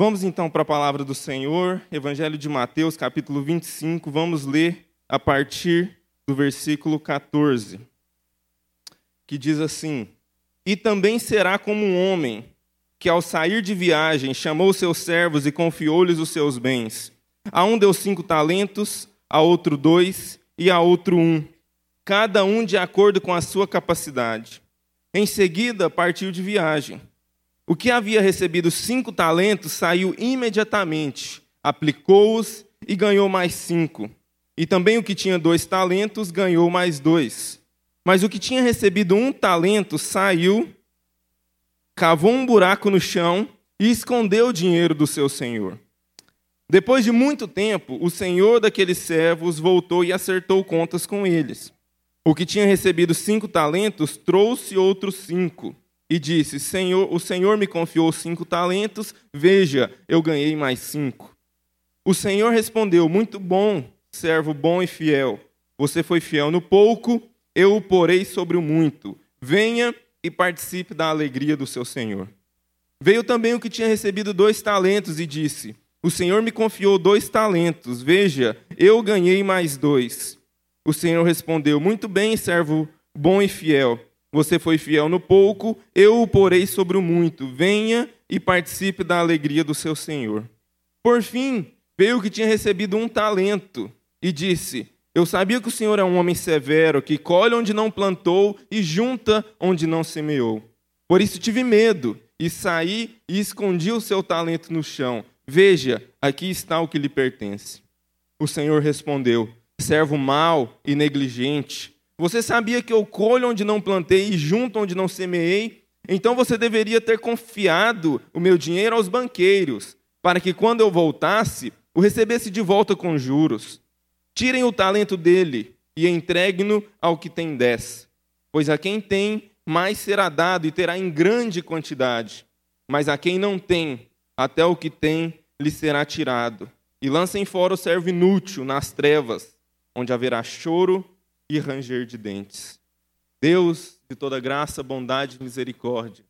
Vamos então para a palavra do Senhor, Evangelho de Mateus, capítulo 25. Vamos ler a partir do versículo 14, que diz assim: E também será como um homem que, ao sair de viagem, chamou seus servos e confiou-lhes os seus bens. A um deu cinco talentos, a outro dois e a outro um, cada um de acordo com a sua capacidade. Em seguida, partiu de viagem. O que havia recebido cinco talentos saiu imediatamente, aplicou-os e ganhou mais cinco. E também o que tinha dois talentos ganhou mais dois. Mas o que tinha recebido um talento saiu, cavou um buraco no chão e escondeu o dinheiro do seu senhor. Depois de muito tempo, o senhor daqueles servos voltou e acertou contas com eles. O que tinha recebido cinco talentos trouxe outros cinco e disse: Senhor, o Senhor me confiou cinco talentos, veja, eu ganhei mais cinco. O Senhor respondeu: Muito bom, servo bom e fiel. Você foi fiel no pouco, eu o porei sobre o muito. Venha e participe da alegria do seu Senhor. Veio também o que tinha recebido dois talentos e disse: O Senhor me confiou dois talentos, veja, eu ganhei mais dois. O Senhor respondeu: Muito bem, servo bom e fiel. Você foi fiel no pouco, eu o porei sobre o muito. Venha e participe da alegria do seu Senhor. Por fim, veio que tinha recebido um talento e disse: Eu sabia que o Senhor é um homem severo, que colhe onde não plantou e junta onde não semeou. Por isso tive medo e saí e escondi o seu talento no chão. Veja, aqui está o que lhe pertence. O Senhor respondeu: Servo mau e negligente. Você sabia que eu colho onde não plantei e junto onde não semeei? Então você deveria ter confiado o meu dinheiro aos banqueiros, para que quando eu voltasse, o recebesse de volta com juros. Tirem o talento dele e entreguem-no ao que tem dez. Pois a quem tem, mais será dado e terá em grande quantidade. Mas a quem não tem, até o que tem lhe será tirado. E lancem fora o servo inútil nas trevas, onde haverá choro e ranger de dentes. Deus de toda graça, bondade e misericórdia.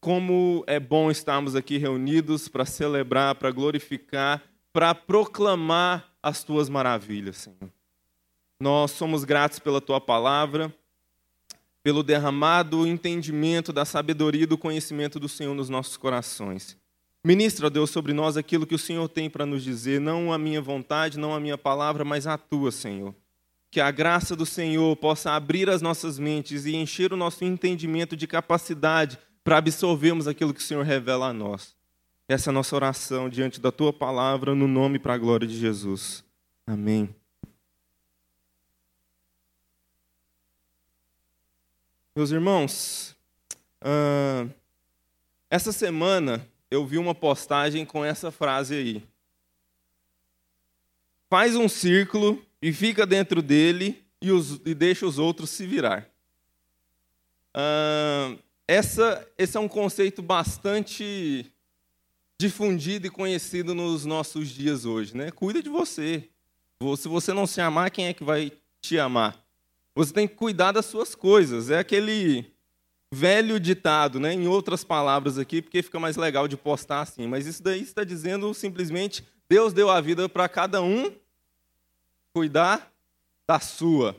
Como é bom estarmos aqui reunidos para celebrar, para glorificar, para proclamar as tuas maravilhas, Senhor. Nós somos gratos pela tua palavra, pelo derramado entendimento da sabedoria e do conhecimento do Senhor nos nossos corações. Ministra, Deus, sobre nós aquilo que o Senhor tem para nos dizer, não a minha vontade, não a minha palavra, mas a tua, Senhor que a graça do Senhor possa abrir as nossas mentes e encher o nosso entendimento de capacidade para absorvermos aquilo que o Senhor revela a nós. Essa é a nossa oração diante da tua palavra, no nome e para a glória de Jesus. Amém. Meus irmãos, uh, essa semana eu vi uma postagem com essa frase aí. Faz um círculo e fica dentro dele e, os, e deixa os outros se virar. Essa, esse é um conceito bastante difundido e conhecido nos nossos dias hoje. Né? Cuida de você. Se você não se amar, quem é que vai te amar? Você tem que cuidar das suas coisas. É aquele velho ditado, né? em outras palavras aqui, porque fica mais legal de postar assim. Mas isso daí está dizendo simplesmente: Deus deu a vida para cada um cuidar da sua.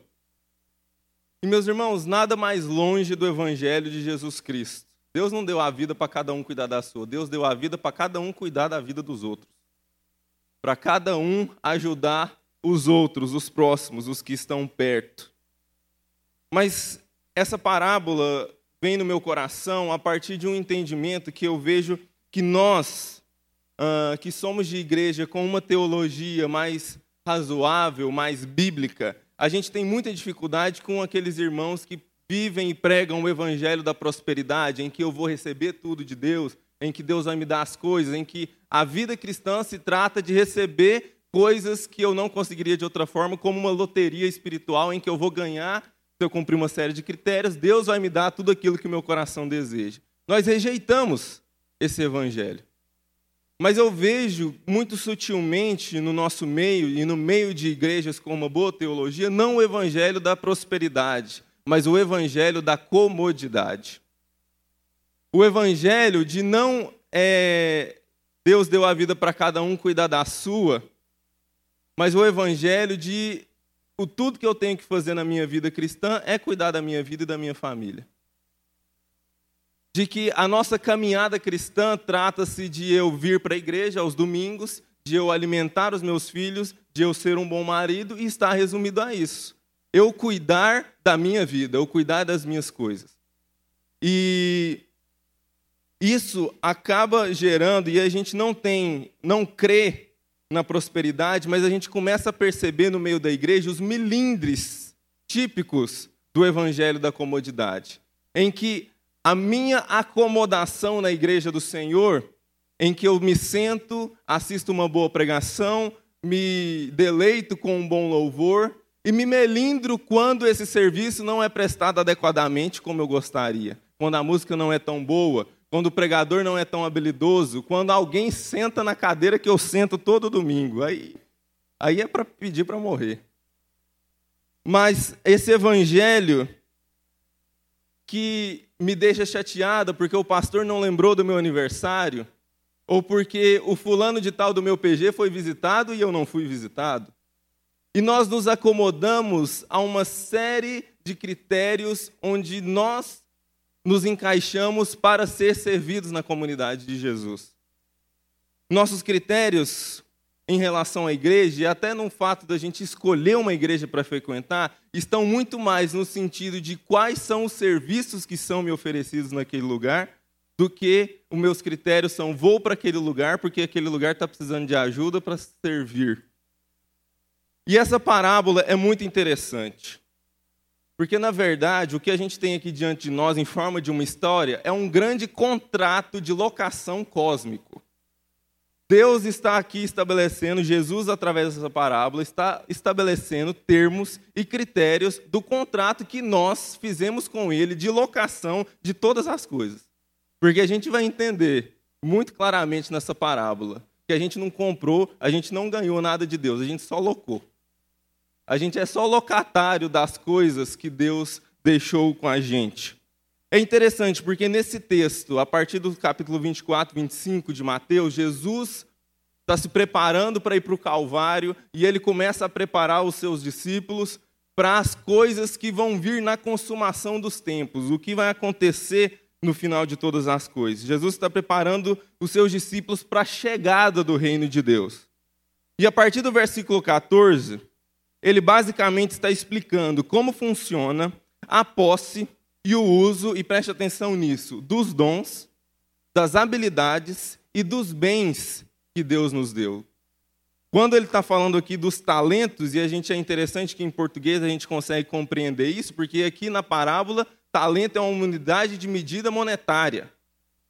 E meus irmãos, nada mais longe do evangelho de Jesus Cristo. Deus não deu a vida para cada um cuidar da sua, Deus deu a vida para cada um cuidar da vida dos outros. Para cada um ajudar os outros, os próximos, os que estão perto. Mas essa parábola vem no meu coração a partir de um entendimento que eu vejo que nós, uh, que somos de igreja com uma teologia mais razoável, mais bíblica, a gente tem muita dificuldade com aqueles irmãos que vivem e pregam o evangelho da prosperidade, em que eu vou receber tudo de Deus, em que Deus vai me dar as coisas, em que a vida cristã se trata de receber coisas que eu não conseguiria de outra forma, como uma loteria espiritual em que eu vou ganhar se eu cumprir uma série de critérios, Deus vai me dar tudo aquilo que meu coração deseja. Nós rejeitamos esse evangelho. Mas eu vejo muito sutilmente no nosso meio e no meio de igrejas com uma boa teologia, não o evangelho da prosperidade, mas o evangelho da comodidade. O evangelho de não é, Deus deu a vida para cada um cuidar da sua, mas o evangelho de o tudo que eu tenho que fazer na minha vida cristã é cuidar da minha vida e da minha família. De que a nossa caminhada cristã trata-se de eu vir para a igreja aos domingos, de eu alimentar os meus filhos, de eu ser um bom marido, e está resumido a isso. Eu cuidar da minha vida, eu cuidar das minhas coisas. E isso acaba gerando, e a gente não tem, não crê na prosperidade, mas a gente começa a perceber no meio da igreja os milindres típicos do evangelho da comodidade, em que a minha acomodação na igreja do Senhor, em que eu me sento, assisto uma boa pregação, me deleito com um bom louvor e me melindro quando esse serviço não é prestado adequadamente como eu gostaria, quando a música não é tão boa, quando o pregador não é tão habilidoso, quando alguém senta na cadeira que eu sento todo domingo. Aí, aí é para pedir para morrer. Mas esse evangelho que me deixa chateada porque o pastor não lembrou do meu aniversário, ou porque o fulano de tal do meu PG foi visitado e eu não fui visitado. E nós nos acomodamos a uma série de critérios onde nós nos encaixamos para ser servidos na comunidade de Jesus. Nossos critérios em relação à igreja, e até no fato da gente escolher uma igreja para frequentar, estão muito mais no sentido de quais são os serviços que são me oferecidos naquele lugar, do que os meus critérios são vou para aquele lugar porque aquele lugar está precisando de ajuda para servir. E essa parábola é muito interessante. Porque, na verdade, o que a gente tem aqui diante de nós, em forma de uma história, é um grande contrato de locação cósmico. Deus está aqui estabelecendo, Jesus, através dessa parábola, está estabelecendo termos e critérios do contrato que nós fizemos com Ele de locação de todas as coisas. Porque a gente vai entender muito claramente nessa parábola que a gente não comprou, a gente não ganhou nada de Deus, a gente só locou. A gente é só locatário das coisas que Deus deixou com a gente. É interessante porque nesse texto, a partir do capítulo 24, 25 de Mateus, Jesus está se preparando para ir para o Calvário e ele começa a preparar os seus discípulos para as coisas que vão vir na consumação dos tempos, o que vai acontecer no final de todas as coisas. Jesus está preparando os seus discípulos para a chegada do reino de Deus. E a partir do versículo 14, ele basicamente está explicando como funciona a posse e o uso, e preste atenção nisso, dos dons, das habilidades e dos bens que Deus nos deu. Quando ele está falando aqui dos talentos, e a gente é interessante que em português a gente consegue compreender isso, porque aqui na parábola, talento é uma unidade de medida monetária.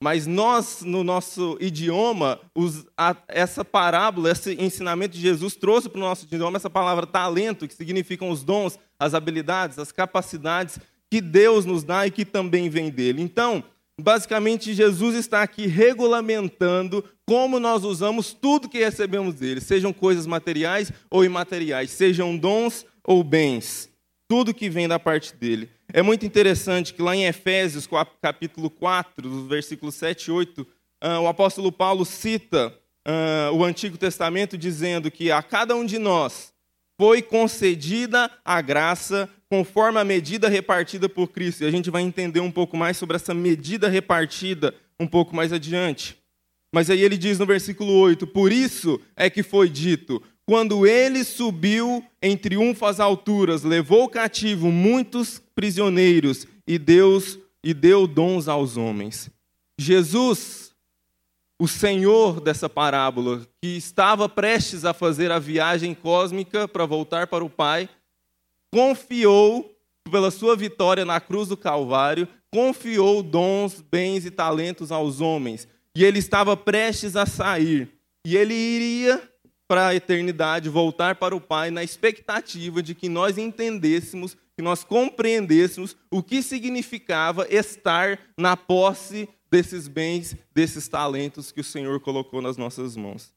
Mas nós, no nosso idioma, os, a, essa parábola, esse ensinamento de Jesus trouxe para o nosso idioma essa palavra talento, que significam os dons, as habilidades, as capacidades que Deus nos dá e que também vem dele. Então, basicamente, Jesus está aqui regulamentando como nós usamos tudo que recebemos dele, sejam coisas materiais ou imateriais, sejam dons ou bens, tudo que vem da parte dele. É muito interessante que lá em Efésios, capítulo 4, versículos 7 e 8, ah, o apóstolo Paulo cita ah, o Antigo Testamento dizendo que a cada um de nós foi concedida a graça conforme a medida repartida por Cristo. E a gente vai entender um pouco mais sobre essa medida repartida um pouco mais adiante. Mas aí ele diz no versículo 8: Por isso é que foi dito: quando ele subiu em triunfo às alturas, levou cativo muitos prisioneiros e Deus e deu dons aos homens. Jesus, o Senhor dessa parábola, que estava prestes a fazer a viagem cósmica para voltar para o Pai, confiou pela sua vitória na cruz do Calvário, confiou dons, bens e talentos aos homens. E ele estava prestes a sair. E ele iria para a eternidade, voltar para o Pai, na expectativa de que nós entendêssemos, que nós compreendêssemos o que significava estar na posse desses bens, desses talentos que o Senhor colocou nas nossas mãos.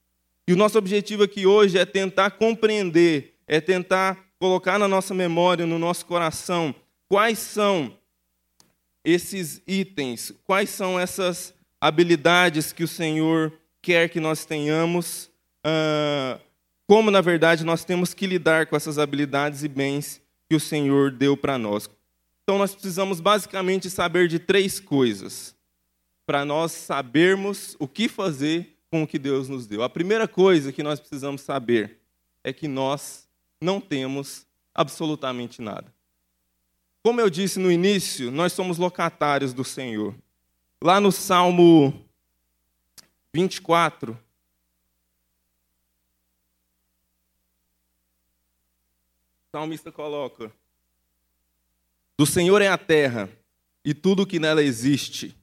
E o nosso objetivo aqui hoje é tentar compreender, é tentar colocar na nossa memória, no nosso coração, quais são esses itens, quais são essas habilidades que o Senhor quer que nós tenhamos, uh, como na verdade nós temos que lidar com essas habilidades e bens que o Senhor deu para nós. Então nós precisamos basicamente saber de três coisas para nós sabermos o que fazer com o que Deus nos deu. A primeira coisa que nós precisamos saber é que nós não temos absolutamente nada. Como eu disse no início, nós somos locatários do Senhor. Lá no Salmo 24, o salmista coloca: Do Senhor é a terra e tudo que nela existe,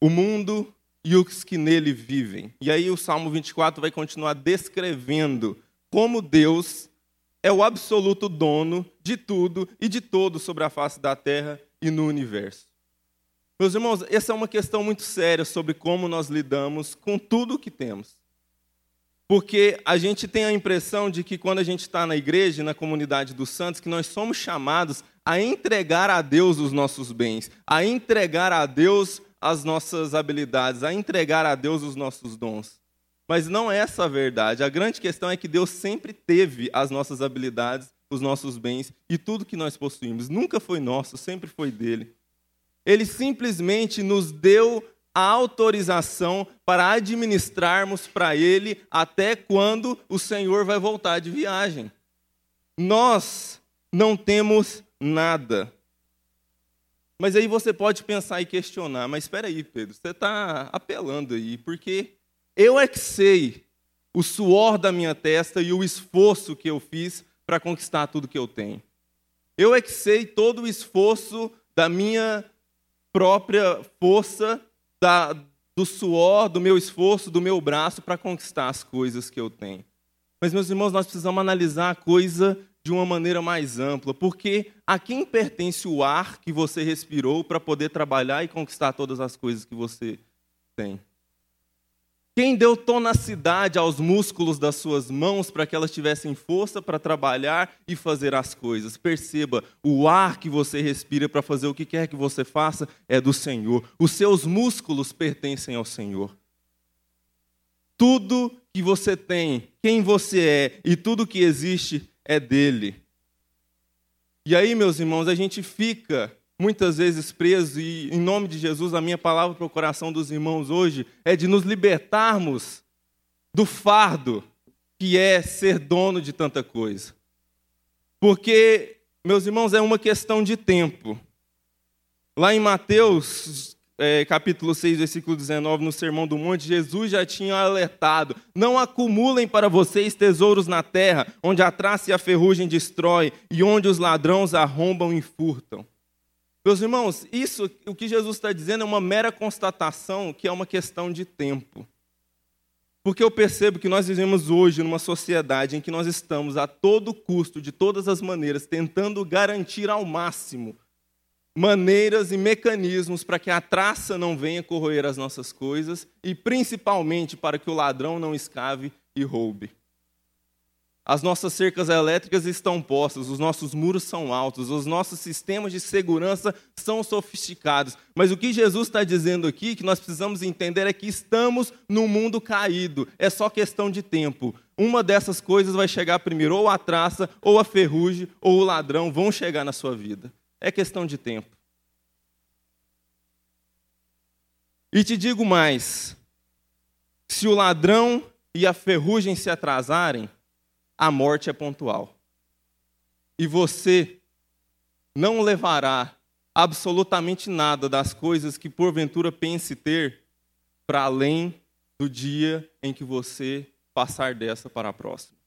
o mundo e os que nele vivem. E aí o Salmo 24 vai continuar descrevendo como Deus é o absoluto dono de tudo e de todo sobre a face da terra e no universo. Meus irmãos, essa é uma questão muito séria sobre como nós lidamos com tudo o que temos. Porque a gente tem a impressão de que quando a gente está na igreja, na comunidade dos santos, que nós somos chamados a entregar a Deus os nossos bens, a entregar a Deus as nossas habilidades, a entregar a Deus os nossos dons. Mas não é essa a verdade. A grande questão é que Deus sempre teve as nossas habilidades, os nossos bens e tudo que nós possuímos. Nunca foi nosso, sempre foi dele. Ele simplesmente nos deu a autorização para administrarmos para ele até quando o Senhor vai voltar de viagem. Nós não temos nada. Mas aí você pode pensar e questionar, mas espera aí, Pedro, você está apelando aí, porque eu é que sei o suor da minha testa e o esforço que eu fiz para conquistar tudo que eu tenho. Eu é que sei todo o esforço da minha própria força, da, do suor, do meu esforço, do meu braço para conquistar as coisas que eu tenho. Mas, meus irmãos, nós precisamos analisar a coisa de uma maneira mais ampla, porque a quem pertence o ar que você respirou para poder trabalhar e conquistar todas as coisas que você tem? Quem deu tonacidade aos músculos das suas mãos para que elas tivessem força para trabalhar e fazer as coisas? Perceba, o ar que você respira para fazer o que quer que você faça é do Senhor. Os seus músculos pertencem ao Senhor. Tudo que você tem, quem você é e tudo que existe é dele. E aí, meus irmãos, a gente fica muitas vezes preso, e em nome de Jesus, a minha palavra para o coração dos irmãos hoje é de nos libertarmos do fardo que é ser dono de tanta coisa. Porque, meus irmãos, é uma questão de tempo. Lá em Mateus, é, capítulo 6, versículo 19, no Sermão do Monte, Jesus já tinha alertado: Não acumulem para vocês tesouros na terra, onde a traça e a ferrugem destrói, e onde os ladrões arrombam e furtam. Meus irmãos, isso, o que Jesus está dizendo é uma mera constatação que é uma questão de tempo. Porque eu percebo que nós vivemos hoje numa sociedade em que nós estamos a todo custo, de todas as maneiras, tentando garantir ao máximo maneiras e mecanismos para que a traça não venha corroer as nossas coisas e principalmente para que o ladrão não escave e roube. As nossas cercas elétricas estão postas, os nossos muros são altos, os nossos sistemas de segurança são sofisticados. Mas o que Jesus está dizendo aqui, que nós precisamos entender, é que estamos num mundo caído. É só questão de tempo. Uma dessas coisas vai chegar primeiro, ou a traça, ou a ferrugem, ou o ladrão vão chegar na sua vida. É questão de tempo. E te digo mais: se o ladrão e a ferrugem se atrasarem, a morte é pontual. E você não levará absolutamente nada das coisas que porventura pense ter para além do dia em que você passar dessa para a próxima.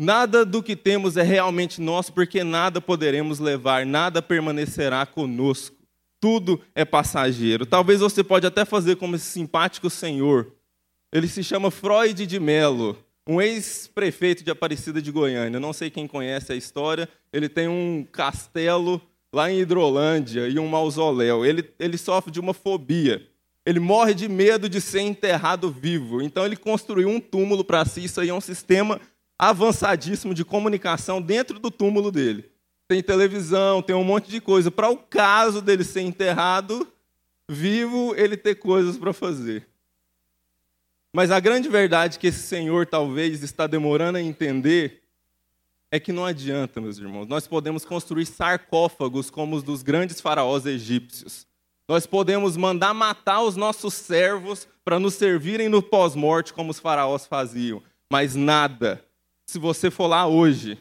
Nada do que temos é realmente nosso, porque nada poderemos levar, nada permanecerá conosco. Tudo é passageiro. Talvez você pode até fazer como esse simpático senhor. Ele se chama Freud de Mello um ex-prefeito de Aparecida de Goiânia. Não sei quem conhece a história. Ele tem um castelo lá em Hidrolândia e um mausoléu. Ele, ele sofre de uma fobia. Ele morre de medo de ser enterrado vivo. Então ele construiu um túmulo para si. Isso aí é um sistema avançadíssimo de comunicação dentro do túmulo dele. Tem televisão, tem um monte de coisa. Para o caso dele ser enterrado vivo, ele ter coisas para fazer. Mas a grande verdade que esse Senhor talvez está demorando a entender é que não adianta, meus irmãos. Nós podemos construir sarcófagos como os dos grandes faraós egípcios. Nós podemos mandar matar os nossos servos para nos servirem no pós-morte como os faraós faziam. Mas nada. Se você for lá hoje,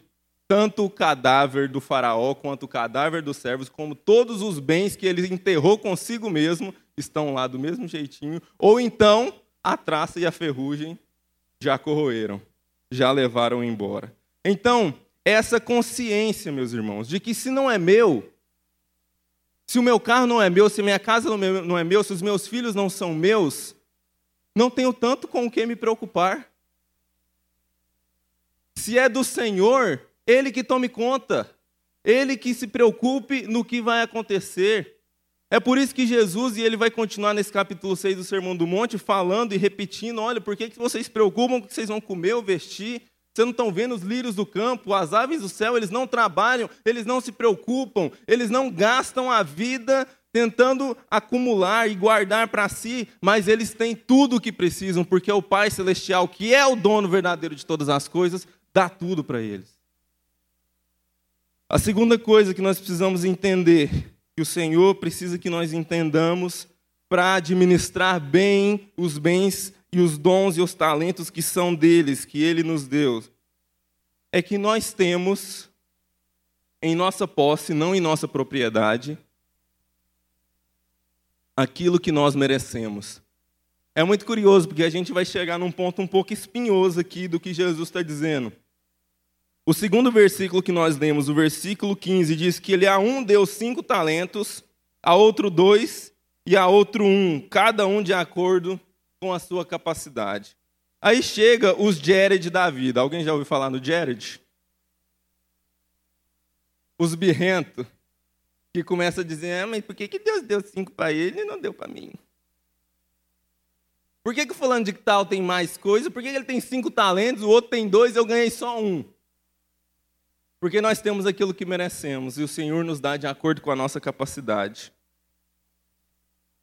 tanto o cadáver do faraó quanto o cadáver dos servos, como todos os bens que ele enterrou consigo mesmo, estão lá do mesmo jeitinho. Ou então, a traça e a ferrugem já corroeram, já levaram embora. Então, essa consciência, meus irmãos, de que se não é meu, se o meu carro não é meu, se minha casa não é meu, se os meus filhos não são meus, não tenho tanto com o que me preocupar. Se é do Senhor, Ele que tome conta, Ele que se preocupe no que vai acontecer. É por isso que Jesus, e ele vai continuar nesse capítulo 6 do Sermão do Monte, falando e repetindo: olha, por que, que vocês se preocupam com o que vocês vão comer ou vestir? Vocês não estão vendo os lírios do campo, as aves do céu, eles não trabalham, eles não se preocupam, eles não gastam a vida tentando acumular e guardar para si, mas eles têm tudo o que precisam, porque o Pai Celestial, que é o dono verdadeiro de todas as coisas, dá tudo para eles. A segunda coisa que nós precisamos entender que o Senhor precisa que nós entendamos para administrar bem os bens e os dons e os talentos que são deles, que ele nos deu, é que nós temos em nossa posse, não em nossa propriedade, aquilo que nós merecemos. É muito curioso, porque a gente vai chegar num ponto um pouco espinhoso aqui do que Jesus está dizendo. O segundo versículo que nós lemos, o versículo 15, diz que ele a um deu cinco talentos, a outro dois e a outro um, cada um de acordo com a sua capacidade. Aí chega os Jared da vida. Alguém já ouviu falar no Jared? Os birrento, que começa a dizer, ah, mas por que, que Deus deu cinco para ele e não deu para mim? Por que, que o fulano de tal tem mais coisa? Por que, que ele tem cinco talentos, o outro tem dois eu ganhei só um? Porque nós temos aquilo que merecemos e o Senhor nos dá de acordo com a nossa capacidade.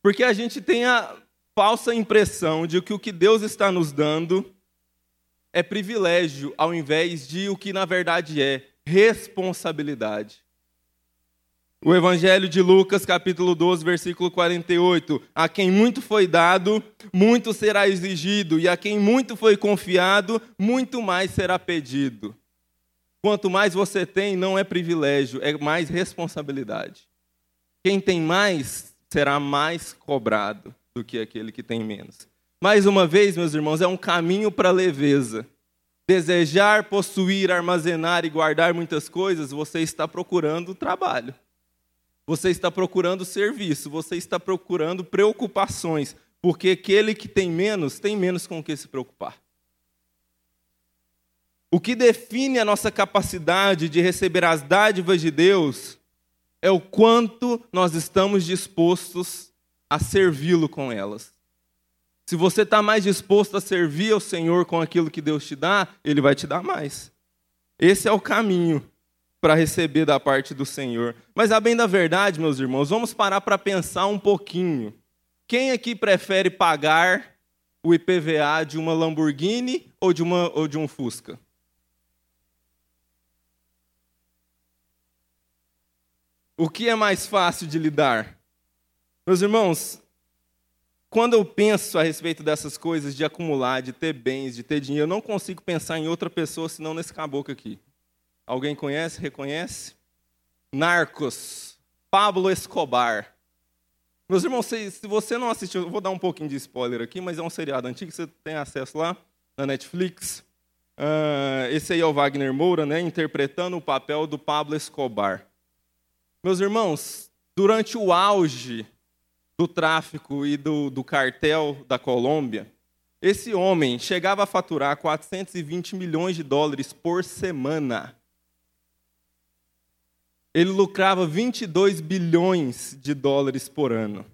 Porque a gente tem a falsa impressão de que o que Deus está nos dando é privilégio, ao invés de o que na verdade é responsabilidade. O Evangelho de Lucas, capítulo 12, versículo 48. A quem muito foi dado, muito será exigido, e a quem muito foi confiado, muito mais será pedido. Quanto mais você tem, não é privilégio, é mais responsabilidade. Quem tem mais será mais cobrado do que aquele que tem menos. Mais uma vez, meus irmãos, é um caminho para a leveza. Desejar, possuir, armazenar e guardar muitas coisas, você está procurando trabalho. Você está procurando serviço, você está procurando preocupações, porque aquele que tem menos, tem menos com o que se preocupar. O que define a nossa capacidade de receber as dádivas de Deus é o quanto nós estamos dispostos a servi-lo com elas. Se você está mais disposto a servir ao Senhor com aquilo que Deus te dá, Ele vai te dar mais. Esse é o caminho para receber da parte do Senhor. Mas a bem da verdade, meus irmãos, vamos parar para pensar um pouquinho. Quem aqui prefere pagar o IPVA de uma Lamborghini ou de, uma, ou de um Fusca? O que é mais fácil de lidar? Meus irmãos, quando eu penso a respeito dessas coisas de acumular, de ter bens, de ter dinheiro, eu não consigo pensar em outra pessoa senão nesse caboclo aqui. Alguém conhece, reconhece? Narcos, Pablo Escobar. Meus irmãos, se, você não assistiu, eu vou dar um pouquinho de spoiler aqui, mas é um seriado antigo, você tem acesso lá na Netflix. Uh, esse aí é o Wagner Moura, né, interpretando o papel do Pablo Escobar. Meus irmãos, durante o auge do tráfico e do, do cartel da Colômbia, esse homem chegava a faturar 420 milhões de dólares por semana. Ele lucrava 22 bilhões de dólares por ano.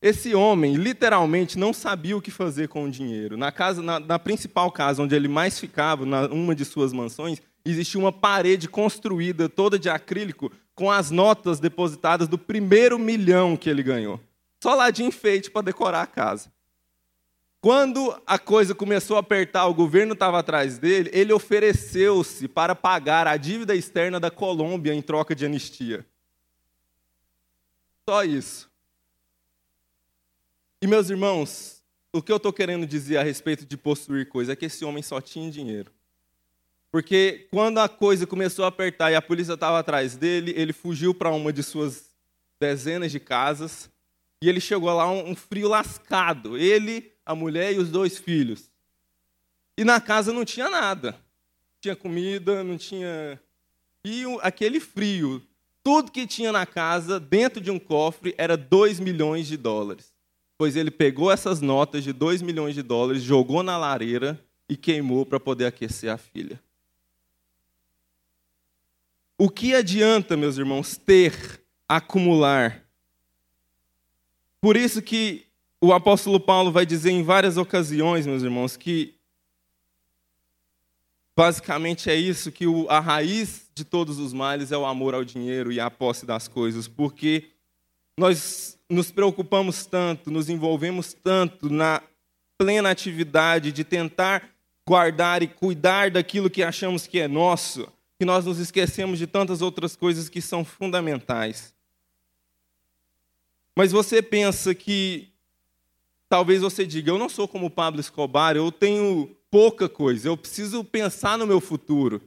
Esse homem literalmente não sabia o que fazer com o dinheiro. Na, casa, na, na principal casa onde ele mais ficava, numa de suas mansões, existia uma parede construída toda de acrílico com as notas depositadas do primeiro milhão que ele ganhou. Só lá de enfeite para decorar a casa. Quando a coisa começou a apertar, o governo estava atrás dele, ele ofereceu-se para pagar a dívida externa da Colômbia em troca de anistia. Só isso. E meus irmãos, o que eu estou querendo dizer a respeito de possuir coisa é que esse homem só tinha dinheiro. Porque quando a coisa começou a apertar e a polícia estava atrás dele, ele fugiu para uma de suas dezenas de casas e ele chegou lá um frio lascado. Ele, a mulher e os dois filhos. E na casa não tinha nada. Tinha comida, não tinha. E aquele frio. Tudo que tinha na casa, dentro de um cofre, era 2 milhões de dólares. Pois ele pegou essas notas de 2 milhões de dólares, jogou na lareira e queimou para poder aquecer a filha. O que adianta, meus irmãos, ter, acumular? Por isso que o apóstolo Paulo vai dizer em várias ocasiões, meus irmãos, que basicamente é isso, que a raiz de todos os males é o amor ao dinheiro e a posse das coisas, porque nós nos preocupamos tanto, nos envolvemos tanto na plena atividade de tentar guardar e cuidar daquilo que achamos que é nosso, que nós nos esquecemos de tantas outras coisas que são fundamentais. Mas você pensa que talvez você diga: eu não sou como Pablo Escobar, eu tenho pouca coisa, eu preciso pensar no meu futuro.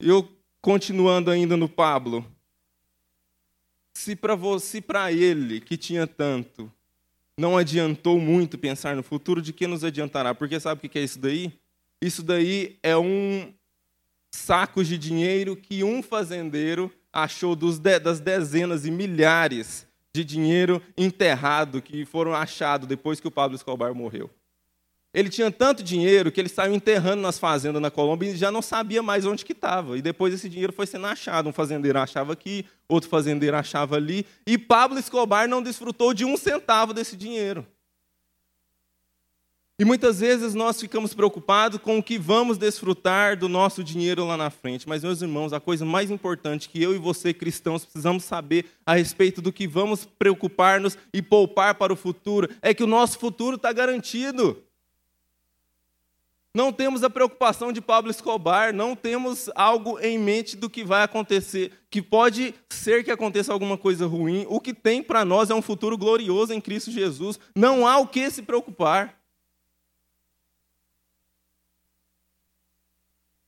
Eu, continuando ainda no Pablo, se para você, para ele que tinha tanto, não adiantou muito pensar no futuro, de que nos adiantará? Porque sabe o que é isso daí? Isso daí é um saco de dinheiro que um fazendeiro achou das dezenas e milhares de dinheiro enterrado que foram achados depois que o Pablo Escobar morreu. Ele tinha tanto dinheiro que ele saiu enterrando nas fazendas na Colômbia e já não sabia mais onde que estava. E depois esse dinheiro foi sendo achado. Um fazendeiro achava aqui, outro fazendeiro achava ali. E Pablo Escobar não desfrutou de um centavo desse dinheiro. E muitas vezes nós ficamos preocupados com o que vamos desfrutar do nosso dinheiro lá na frente. Mas, meus irmãos, a coisa mais importante que eu e você, cristãos, precisamos saber a respeito do que vamos preocupar-nos e poupar para o futuro é que o nosso futuro está garantido. Não temos a preocupação de Pablo Escobar, não temos algo em mente do que vai acontecer, que pode ser que aconteça alguma coisa ruim. O que tem para nós é um futuro glorioso em Cristo Jesus. Não há o que se preocupar.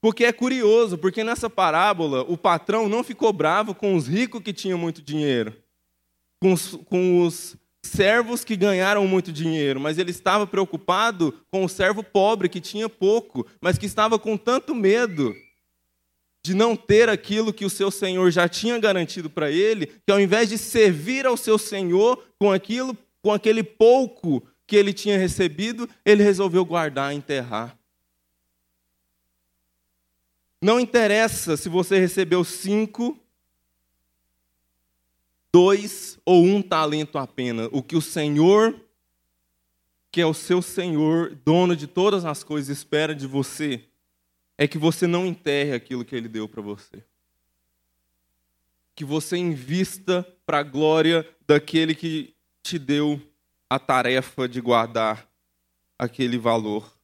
Porque é curioso, porque nessa parábola o patrão não ficou bravo com os ricos que tinham muito dinheiro, com os, com os servos que ganharam muito dinheiro, mas ele estava preocupado com o servo pobre que tinha pouco, mas que estava com tanto medo de não ter aquilo que o seu senhor já tinha garantido para ele, que ao invés de servir ao seu senhor com aquilo, com aquele pouco que ele tinha recebido, ele resolveu guardar, enterrar. Não interessa se você recebeu cinco, dois ou um talento apenas. O que o Senhor, que é o seu Senhor, dono de todas as coisas, espera de você é que você não enterre aquilo que Ele deu para você. Que você invista para a glória daquele que te deu a tarefa de guardar aquele valor.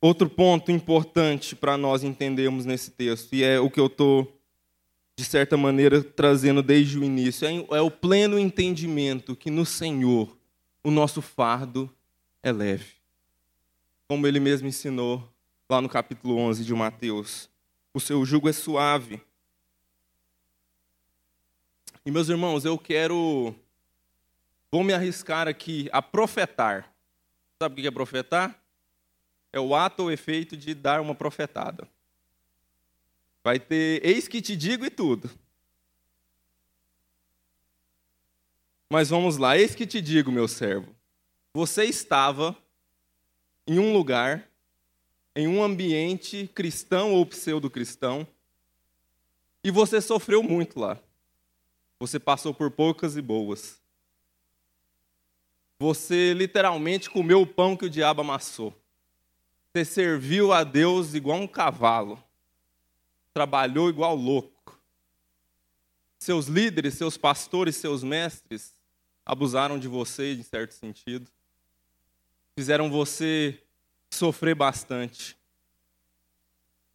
Outro ponto importante para nós entendermos nesse texto, e é o que eu estou, de certa maneira, trazendo desde o início, é, é o pleno entendimento que no Senhor o nosso fardo é leve. Como ele mesmo ensinou lá no capítulo 11 de Mateus. O seu jugo é suave. E meus irmãos, eu quero. Vou me arriscar aqui a profetar. Sabe o que é profetar? É o ato ou efeito de dar uma profetada. Vai ter eis que te digo e tudo. Mas vamos lá, eis que te digo, meu servo. Você estava em um lugar, em um ambiente cristão ou pseudo-cristão, e você sofreu muito lá. Você passou por poucas e boas. Você literalmente comeu o pão que o diabo amassou. Você serviu a Deus igual um cavalo. Trabalhou igual louco. seus líderes, seus pastores, seus mestres abusaram de você em certo sentido. Fizeram você sofrer bastante.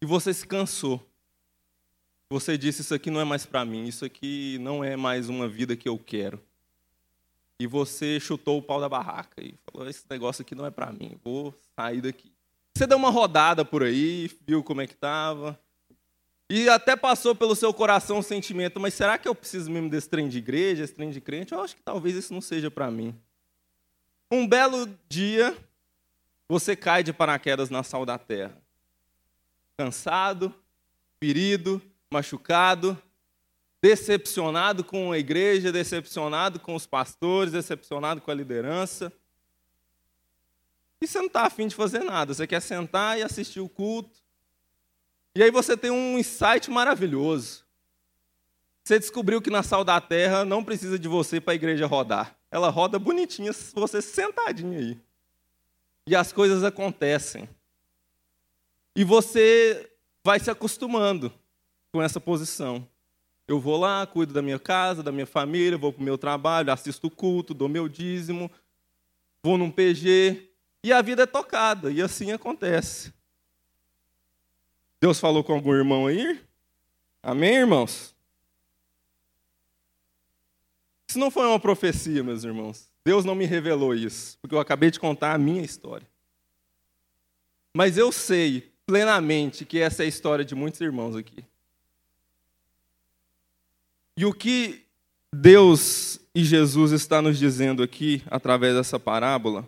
E você se cansou. Você disse: Isso aqui não é mais para mim, isso aqui não é mais uma vida que eu quero. E você chutou o pau da barraca e falou: Esse negócio aqui não é para mim, vou sair daqui. Você deu uma rodada por aí, viu como é que estava. E até passou pelo seu coração o sentimento: Mas será que eu preciso mesmo desse trem de igreja, esse trem de crente? Eu acho que talvez isso não seja para mim. Um belo dia, você cai de paraquedas na sal da terra. Cansado, ferido, machucado, decepcionado com a igreja, decepcionado com os pastores, decepcionado com a liderança. E você não está afim de fazer nada, você quer sentar e assistir o culto. E aí você tem um insight maravilhoso. Você descobriu que na sal da terra não precisa de você para a igreja rodar. Ela roda bonitinha, você sentadinho aí. E as coisas acontecem. E você vai se acostumando com essa posição. Eu vou lá, cuido da minha casa, da minha família, vou para o meu trabalho, assisto o culto, dou meu dízimo, vou num PG, e a vida é tocada, e assim acontece. Deus falou com algum irmão aí? Amém, irmãos? Isso não foi uma profecia, meus irmãos. Deus não me revelou isso, porque eu acabei de contar a minha história. Mas eu sei plenamente que essa é a história de muitos irmãos aqui. E o que Deus e Jesus está nos dizendo aqui, através dessa parábola,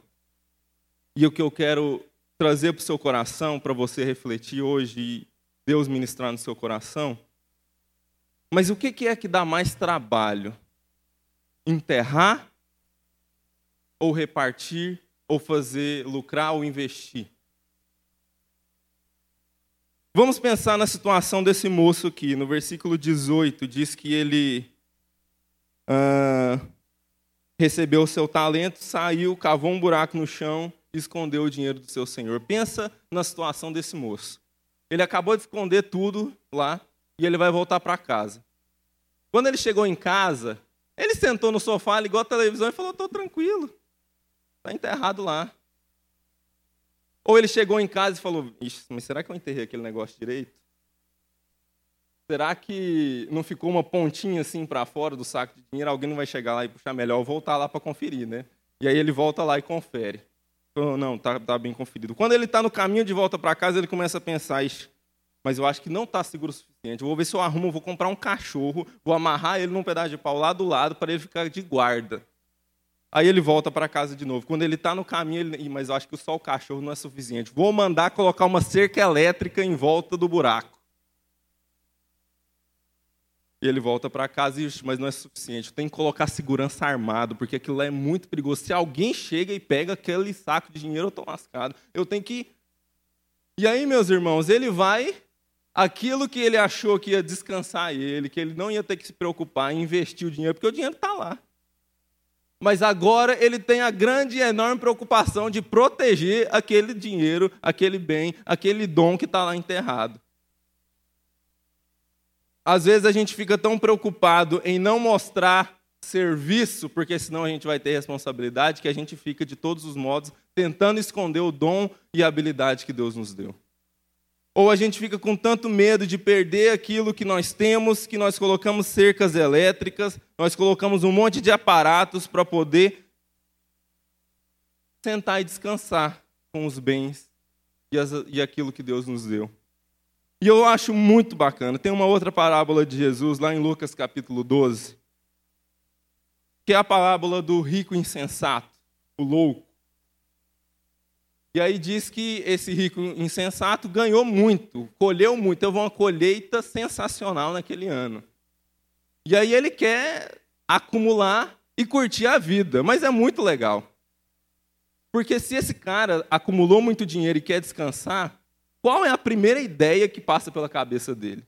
e o que eu quero trazer para o seu coração, para você refletir hoje e Deus ministrar no seu coração. Mas o que é que dá mais trabalho? Enterrar? Ou repartir? Ou fazer lucrar ou investir? Vamos pensar na situação desse moço aqui. No versículo 18, diz que ele ah, recebeu o seu talento, saiu, cavou um buraco no chão escondeu o dinheiro do seu senhor. Pensa na situação desse moço. Ele acabou de esconder tudo lá e ele vai voltar para casa. Quando ele chegou em casa, ele sentou no sofá, ligou a televisão e falou: Estou tranquilo, está enterrado lá. Ou ele chegou em casa e falou: Ixi, mas será que eu enterrei aquele negócio direito? Será que não ficou uma pontinha assim para fora do saco de dinheiro? Alguém não vai chegar lá e puxar melhor, voltar lá para conferir, né? E aí ele volta lá e confere. Não, tá, tá bem conferido. Quando ele está no caminho de volta para casa, ele começa a pensar: mas eu acho que não está seguro o suficiente. Vou ver se eu arrumo, vou comprar um cachorro, vou amarrar ele num pedaço de pau lá do lado para ele ficar de guarda. Aí ele volta para casa de novo. Quando ele está no caminho, ele, mas eu acho que só o cachorro não é suficiente. Vou mandar colocar uma cerca elétrica em volta do buraco. E ele volta para casa e mas não é suficiente. Tem que colocar segurança armado, porque aquilo lá é muito perigoso. Se alguém chega e pega aquele saco de dinheiro, eu estou lascado. Eu tenho que. E aí, meus irmãos, ele vai. Aquilo que ele achou que ia descansar ele, que ele não ia ter que se preocupar em investir o dinheiro, porque o dinheiro está lá. Mas agora ele tem a grande e enorme preocupação de proteger aquele dinheiro, aquele bem, aquele dom que está lá enterrado. Às vezes a gente fica tão preocupado em não mostrar serviço, porque senão a gente vai ter responsabilidade, que a gente fica de todos os modos tentando esconder o dom e a habilidade que Deus nos deu. Ou a gente fica com tanto medo de perder aquilo que nós temos, que nós colocamos cercas elétricas, nós colocamos um monte de aparatos para poder sentar e descansar com os bens e, as, e aquilo que Deus nos deu. E eu acho muito bacana. Tem uma outra parábola de Jesus lá em Lucas capítulo 12, que é a parábola do rico insensato, o louco. E aí diz que esse rico insensato ganhou muito, colheu muito, teve uma colheita sensacional naquele ano. E aí ele quer acumular e curtir a vida, mas é muito legal. Porque se esse cara acumulou muito dinheiro e quer descansar, qual é a primeira ideia que passa pela cabeça dele?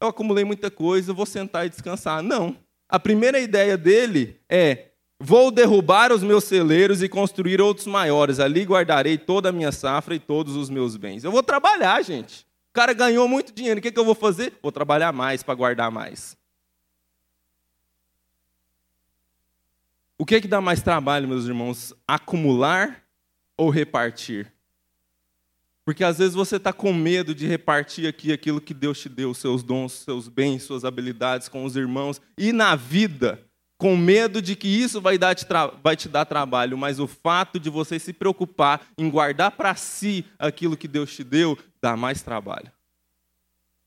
Eu acumulei muita coisa, vou sentar e descansar. Não. A primeira ideia dele é: vou derrubar os meus celeiros e construir outros maiores. Ali guardarei toda a minha safra e todos os meus bens. Eu vou trabalhar, gente. O cara ganhou muito dinheiro. O que, é que eu vou fazer? Vou trabalhar mais para guardar mais. O que é que dá mais trabalho, meus irmãos? Acumular ou repartir? Porque às vezes você está com medo de repartir aqui aquilo que Deus te deu, seus dons, seus bens, suas habilidades com os irmãos. E na vida, com medo de que isso vai, dar vai te dar trabalho, mas o fato de você se preocupar em guardar para si aquilo que Deus te deu, dá mais trabalho,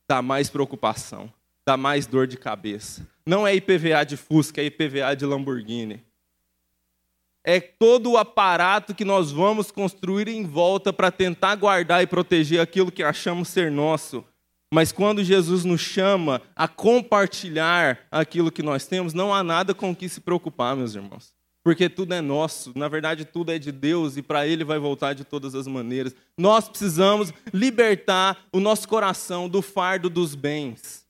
dá mais preocupação, dá mais dor de cabeça. Não é IPVA de Fusca, é IPVA de Lamborghini é todo o aparato que nós vamos construir em volta para tentar guardar e proteger aquilo que achamos ser nosso. Mas quando Jesus nos chama a compartilhar aquilo que nós temos, não há nada com o que se preocupar, meus irmãos. Porque tudo é nosso, na verdade, tudo é de Deus e para Ele vai voltar de todas as maneiras. Nós precisamos libertar o nosso coração do fardo dos bens.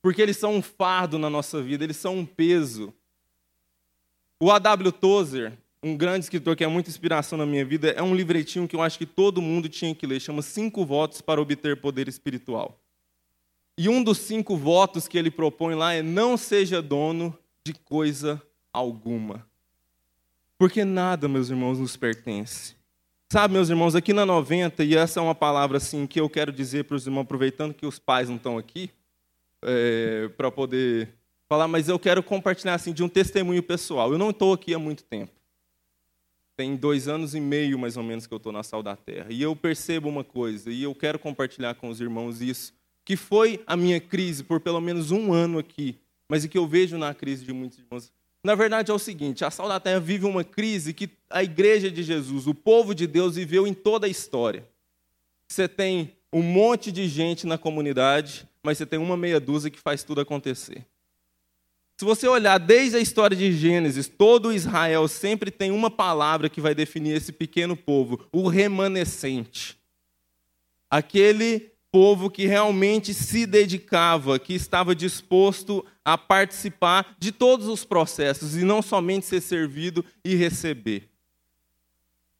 Porque eles são um fardo na nossa vida, eles são um peso. O A.W. Tozer, um grande escritor que é muita inspiração na minha vida, é um livretinho que eu acho que todo mundo tinha que ler, chama Cinco Votos para Obter Poder Espiritual. E um dos cinco votos que ele propõe lá é: não seja dono de coisa alguma. Porque nada, meus irmãos, nos pertence. Sabe, meus irmãos, aqui na 90, e essa é uma palavra assim que eu quero dizer para os irmãos, aproveitando que os pais não estão aqui, é, para poder falar, mas eu quero compartilhar assim de um testemunho pessoal. Eu não estou aqui há muito tempo. Tem dois anos e meio, mais ou menos, que eu estou na Sal da Terra. E eu percebo uma coisa, e eu quero compartilhar com os irmãos isso, que foi a minha crise por pelo menos um ano aqui, mas e que eu vejo na crise de muitos irmãos. Na verdade é o seguinte, a Sal da Terra vive uma crise que a igreja de Jesus, o povo de Deus, viveu em toda a história. Você tem um monte de gente na comunidade, mas você tem uma meia dúzia que faz tudo acontecer. Se você olhar desde a história de Gênesis, todo Israel sempre tem uma palavra que vai definir esse pequeno povo: o remanescente. Aquele povo que realmente se dedicava, que estava disposto a participar de todos os processos e não somente ser servido e receber.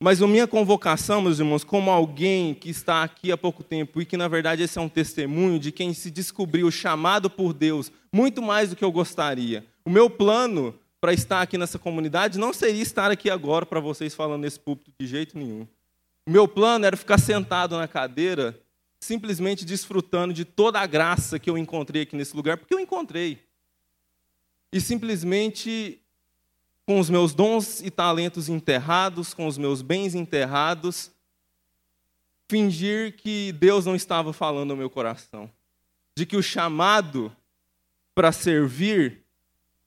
Mas a minha convocação, meus irmãos, como alguém que está aqui há pouco tempo e que na verdade esse é um testemunho de quem se descobriu chamado por Deus muito mais do que eu gostaria. O meu plano para estar aqui nessa comunidade não seria estar aqui agora para vocês falando nesse púlpito de jeito nenhum. O meu plano era ficar sentado na cadeira, simplesmente desfrutando de toda a graça que eu encontrei aqui nesse lugar, porque eu encontrei. E simplesmente com os meus dons e talentos enterrados, com os meus bens enterrados, fingir que Deus não estava falando ao meu coração, de que o chamado para servir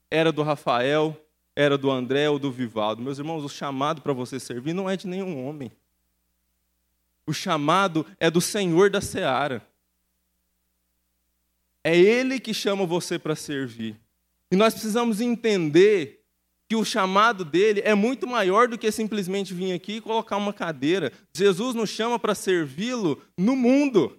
era do Rafael, era do André ou do Vivaldo. Meus irmãos, o chamado para você servir não é de nenhum homem. O chamado é do Senhor da seara. É Ele que chama você para servir. E nós precisamos entender que o chamado dele é muito maior do que simplesmente vir aqui e colocar uma cadeira. Jesus nos chama para servi-lo no mundo.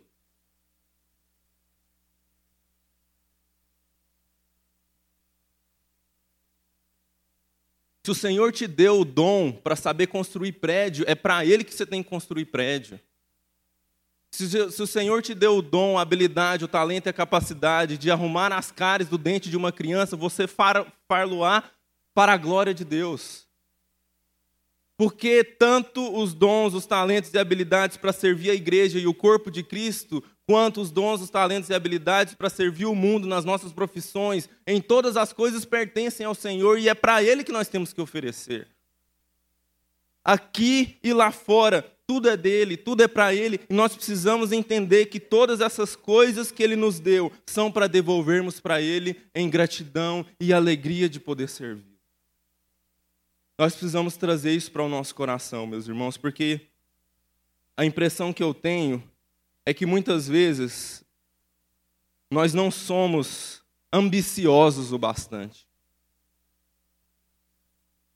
Se o Senhor te deu o dom para saber construir prédio, é para Ele que você tem que construir prédio. Se, o Senhor te deu o dom, a habilidade, o talento e a capacidade de arrumar as cáries do dente de uma criança, você far-lo-á para a glória de Deus. Porque tanto os dons, os talentos e habilidades para servir a igreja e o corpo de Cristo, quanto os dons, os talentos e habilidades para servir o mundo nas nossas profissões, em todas as coisas pertencem ao Senhor e é para Ele que nós temos que oferecer. Aqui e lá fora, tudo é dele, tudo é para ele, e nós precisamos entender que todas essas coisas que ele nos deu são para devolvermos para ele em gratidão e alegria de poder servir. Nós precisamos trazer isso para o nosso coração, meus irmãos, porque a impressão que eu tenho é que muitas vezes nós não somos ambiciosos o bastante.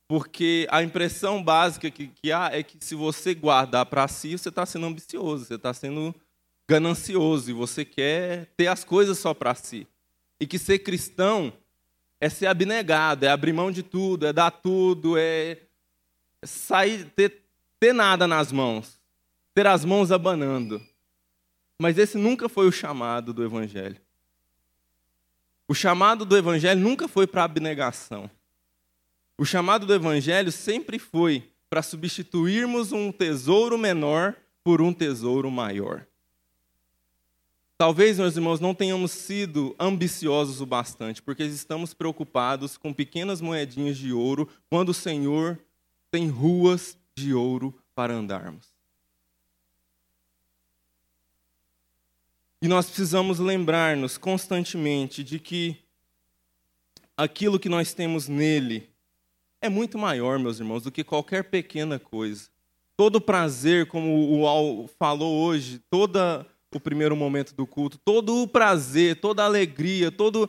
Porque a impressão básica que, que há é que se você guardar para si, você está sendo ambicioso, você está sendo ganancioso e você quer ter as coisas só para si. E que ser cristão é ser abnegado, é abrir mão de tudo, é dar tudo, é sair, ter, ter nada nas mãos, ter as mãos abanando. Mas esse nunca foi o chamado do Evangelho. O chamado do Evangelho nunca foi para abnegação. O O chamado do Evangelho sempre foi para substituirmos um tesouro menor por um tesouro maior. Talvez, meus irmãos, não tenhamos sido ambiciosos o bastante, porque estamos preocupados com pequenas moedinhas de ouro, quando o Senhor tem ruas de ouro para andarmos. E nós precisamos lembrar-nos constantemente de que aquilo que nós temos nele é muito maior, meus irmãos, do que qualquer pequena coisa. Todo prazer, como o Al falou hoje, toda o primeiro momento do culto, todo o prazer, toda a alegria, todo,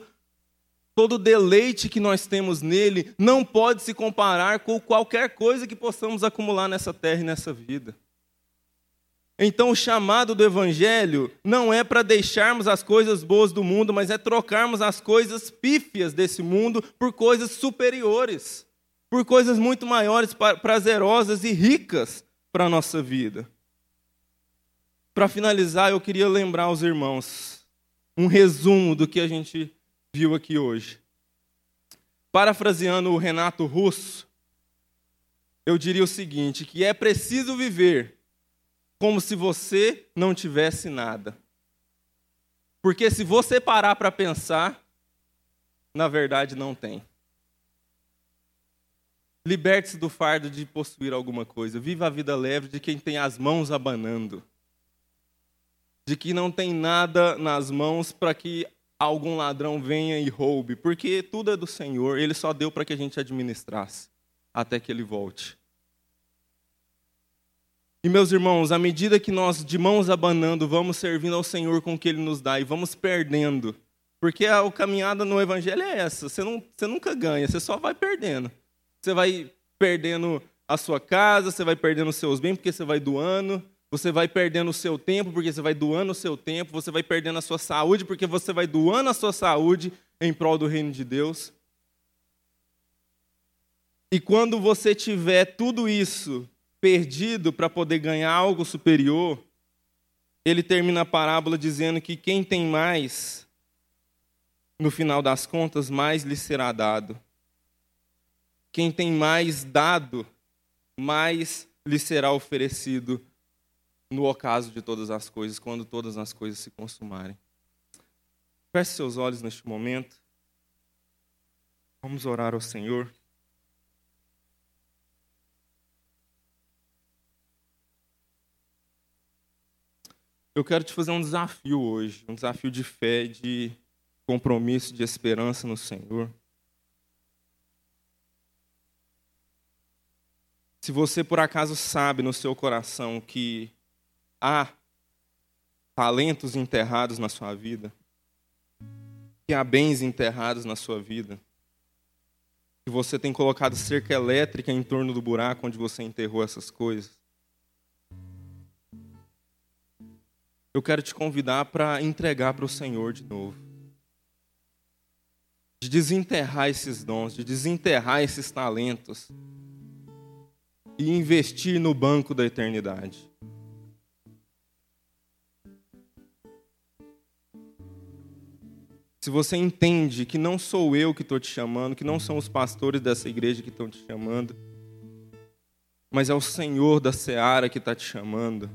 todo o deleite que nós temos nele não pode se comparar com qualquer coisa que possamos acumular nessa terra e nessa vida. Então, o chamado do Evangelho não é para deixarmos as coisas boas do mundo, mas é trocarmos as coisas pífias desse mundo por coisas superiores, por coisas muito maiores, prazerosas e ricas para a nossa vida. Para finalizar, eu queria lembrar aos irmãos um resumo do que a gente viu aqui hoje. Parafraseando o Renato Russo, eu diria o seguinte: que é preciso viver como se você não tivesse nada. Porque se você parar para pensar, na verdade não tem. Liberte-se do fardo de possuir alguma coisa. Viva a vida leve de quem tem as mãos abanando de que não tem nada nas mãos para que algum ladrão venha e roube, porque tudo é do Senhor, ele só deu para que a gente administrasse até que ele volte. E meus irmãos, à medida que nós de mãos abanando vamos servindo ao Senhor com o que ele nos dá e vamos perdendo, porque a caminhada no evangelho é essa, você, não, você nunca ganha, você só vai perdendo. Você vai perdendo a sua casa, você vai perdendo os seus bens porque você vai doando, você vai perdendo o seu tempo porque você vai doando o seu tempo, você vai perdendo a sua saúde porque você vai doando a sua saúde em prol do reino de Deus. E quando você tiver tudo isso perdido para poder ganhar algo superior, ele termina a parábola dizendo que quem tem mais, no final das contas, mais lhe será dado. Quem tem mais dado, mais lhe será oferecido no ocaso de todas as coisas, quando todas as coisas se consumarem. Feche seus olhos neste momento. Vamos orar ao Senhor. Eu quero te fazer um desafio hoje, um desafio de fé, de compromisso, de esperança no Senhor. Se você por acaso sabe no seu coração que há talentos enterrados na sua vida, que há bens enterrados na sua vida, que você tem colocado cerca elétrica em torno do buraco onde você enterrou essas coisas. Eu quero te convidar para entregar para o Senhor de novo. De desenterrar esses dons, de desenterrar esses talentos e investir no banco da eternidade. Se você entende que não sou eu que estou te chamando, que não são os pastores dessa igreja que estão te chamando, mas é o Senhor da seara que está te chamando.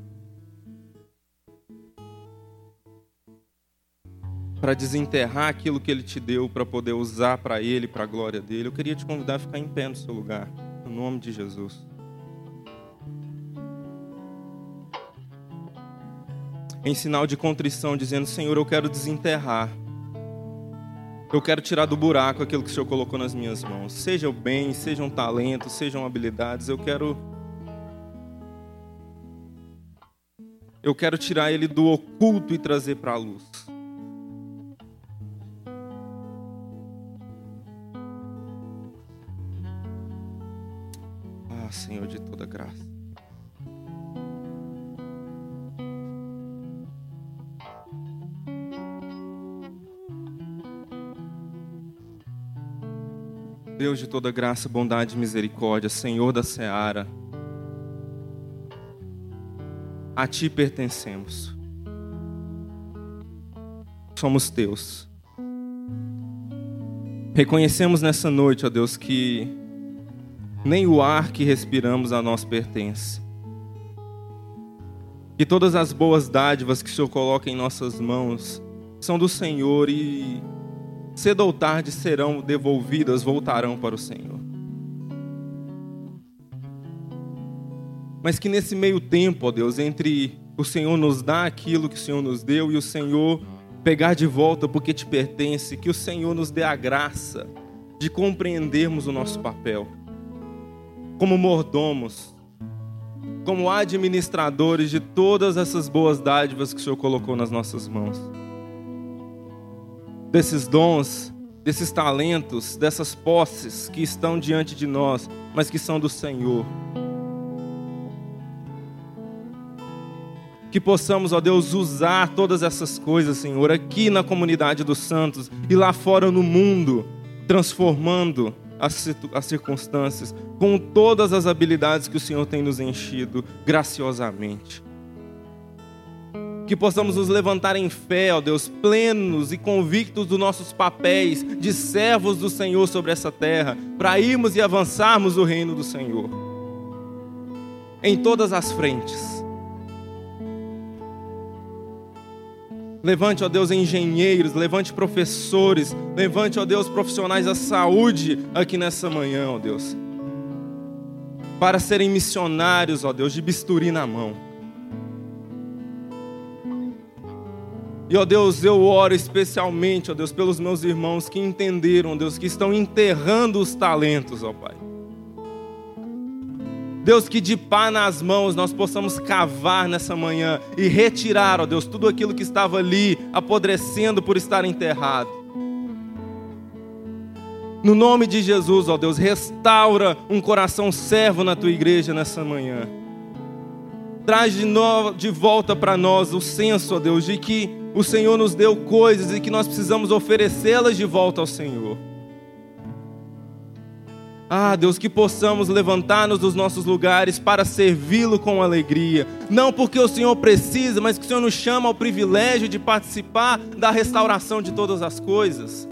Para desenterrar aquilo que Ele te deu, para poder usar para Ele, para a glória dele. Eu queria te convidar a ficar em pé no seu lugar, no nome de Jesus. Em sinal de contrição, dizendo: Senhor, eu quero desenterrar eu quero tirar do buraco aquilo que o Senhor colocou nas minhas mãos. Sejam bens, sejam talentos, sejam habilidades. Eu quero. Eu quero tirar ele do oculto e trazer para a luz. Deus de toda graça, bondade e misericórdia, Senhor da seara, a Ti pertencemos. Somos Teus. Reconhecemos nessa noite, ó Deus, que nem o ar que respiramos a nós pertence. Que todas as boas dádivas que o Senhor coloca em nossas mãos são do Senhor e cedo ou tarde serão devolvidas, voltarão para o Senhor. Mas que nesse meio tempo, ó Deus, entre o Senhor nos dá aquilo que o Senhor nos deu e o Senhor pegar de volta porque te pertence, que o Senhor nos dê a graça de compreendermos o nosso papel como mordomos, como administradores de todas essas boas dádivas que o Senhor colocou nas nossas mãos. Desses dons, desses talentos, dessas posses que estão diante de nós, mas que são do Senhor. Que possamos, ó Deus, usar todas essas coisas, Senhor, aqui na comunidade dos santos e lá fora no mundo, transformando as, as circunstâncias com todas as habilidades que o Senhor tem nos enchido graciosamente. Que possamos nos levantar em fé, ó Deus, plenos e convictos dos nossos papéis de servos do Senhor sobre essa terra, para irmos e avançarmos o reino do Senhor. Em todas as frentes Levante, ó Deus, engenheiros, levante professores, levante, ó Deus, profissionais da saúde aqui nessa manhã, ó Deus. Para serem missionários, ó Deus, de bisturi na mão. E, ó Deus, eu oro especialmente, ó Deus, pelos meus irmãos que entenderam, Deus, que estão enterrando os talentos, ó Pai. Deus, que de pá nas mãos nós possamos cavar nessa manhã e retirar, ó Deus, tudo aquilo que estava ali apodrecendo por estar enterrado. No nome de Jesus, ó Deus, restaura um coração servo na tua igreja nessa manhã. Traz de, novo, de volta para nós o senso, ó Deus, de que o Senhor nos deu coisas e que nós precisamos oferecê-las de volta ao Senhor. Ah, Deus, que possamos levantar-nos dos nossos lugares para servi-lo com alegria. Não porque o Senhor precisa, mas que o Senhor nos chama ao privilégio de participar da restauração de todas as coisas.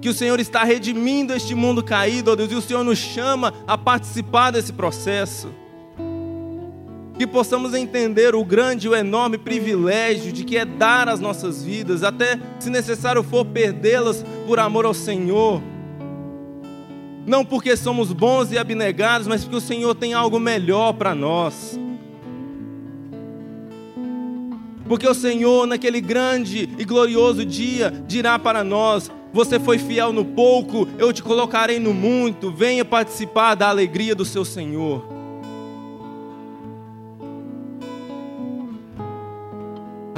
Que o Senhor está redimindo este mundo caído, ó Deus, e o Senhor nos chama a participar desse processo. Que possamos entender o grande e o enorme privilégio de que é dar as nossas vidas, até se necessário for perdê-las por amor ao Senhor não porque somos bons e abnegados, mas porque o Senhor tem algo melhor para nós. Porque o Senhor, naquele grande e glorioso dia, dirá para nós: Você foi fiel no pouco, eu te colocarei no muito, venha participar da alegria do seu Senhor.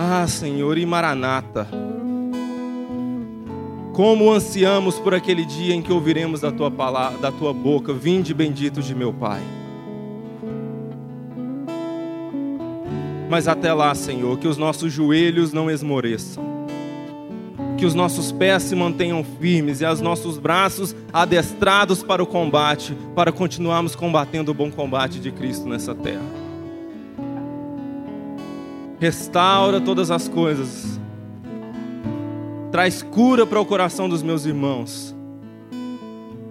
Ah, Senhor, e Maranata. Como ansiamos por aquele dia em que ouviremos da tua palavra, da tua boca, vinde bendito de meu Pai. Mas até lá, Senhor, que os nossos joelhos não esmoreçam. Que os nossos pés se mantenham firmes e os nossos braços adestrados para o combate, para continuarmos combatendo o bom combate de Cristo nessa terra. Restaura todas as coisas traz cura para o coração dos meus irmãos.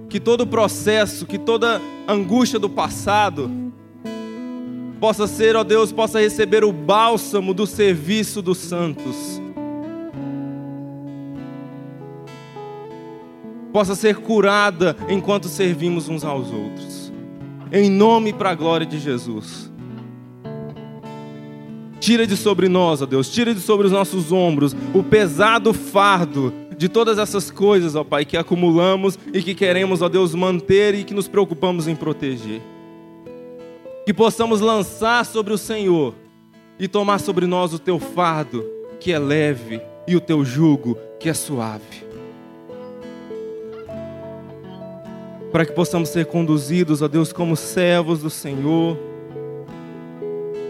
Que todo o processo, que toda angústia do passado possa ser, ó Deus, possa receber o bálsamo do serviço dos santos. Possa ser curada enquanto servimos uns aos outros. Em nome para a glória de Jesus. Tira de sobre nós, ó Deus, tira de sobre os nossos ombros o pesado fardo de todas essas coisas, ó Pai, que acumulamos e que queremos, ó Deus, manter e que nos preocupamos em proteger. Que possamos lançar sobre o Senhor e tomar sobre nós o teu fardo, que é leve, e o teu jugo, que é suave. Para que possamos ser conduzidos, ó Deus, como servos do Senhor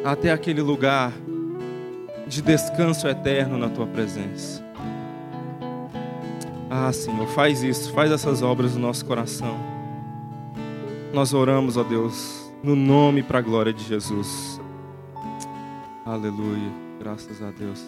até aquele lugar de descanso eterno na tua presença. Ah, Senhor, faz isso, faz essas obras no nosso coração. Nós oramos, ó Deus, no nome para a glória de Jesus. Aleluia. Graças a Deus.